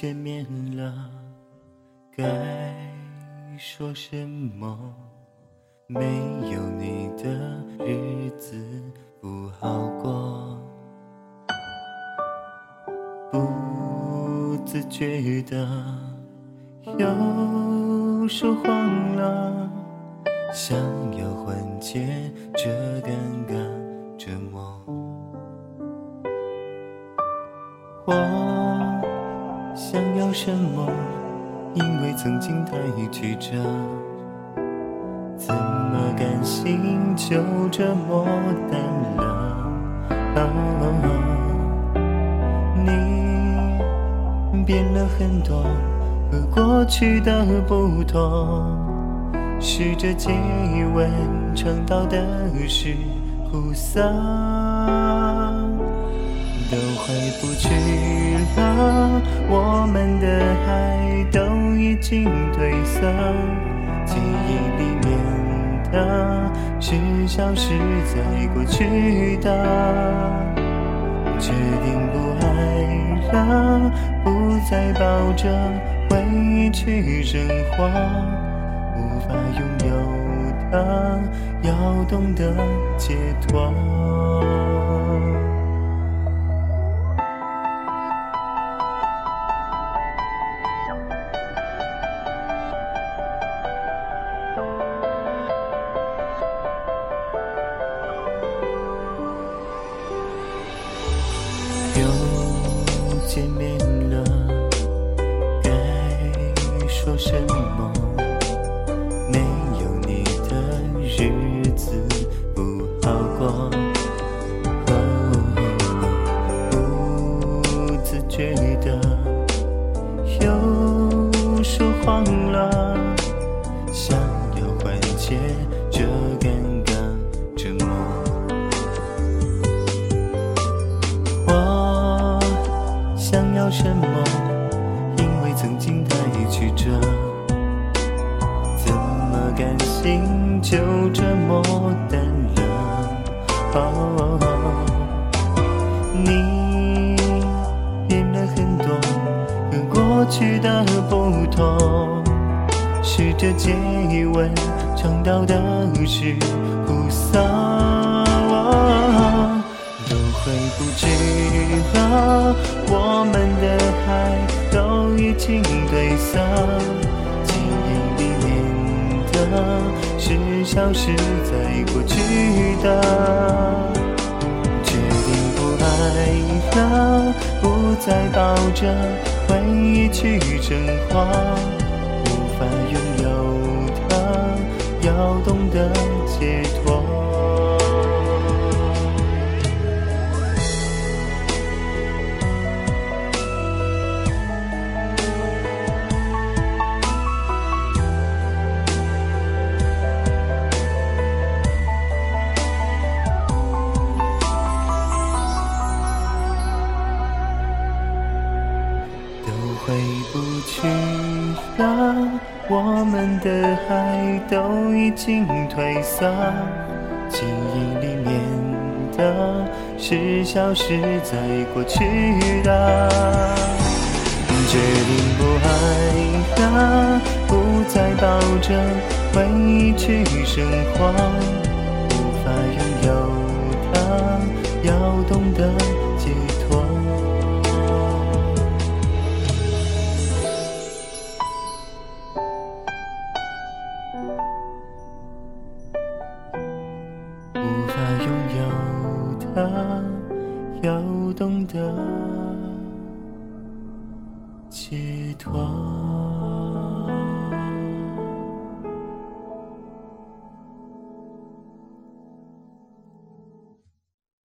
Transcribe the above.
见面了，该说什么？没有你的日子不好过，不自觉的又说谎了，想要缓解这尴尬折磨。我什么？因为曾经太曲折，怎么甘心就这么淡了？你变了很多，和过去的不同。试着接吻，尝到的是苦涩。都回不去了，我们的爱都已经褪色，记忆里面的是消失在过去的，决定不爱了，不再抱着回忆去生活，无法拥有的要懂得解脱。说什么？没有你的日子不好过，不自觉的又说谎了，想要缓解这尴尬折磨。我想要什么？曾经太曲折，怎么甘心就这么淡了？哦，你变了很多，和过去的不同。试着接吻，尝到的是苦涩。都回不去了，我们的情褪色，记忆里面的是消失在过去的，决定不爱了，不再抱着回忆去生活，都回不去了，我们的爱都已经褪色，记忆里面的是消失在过去的，决定不爱了，不再抱着回忆去生活，无法拥有的要懂得无法拥有的，要懂得解脱。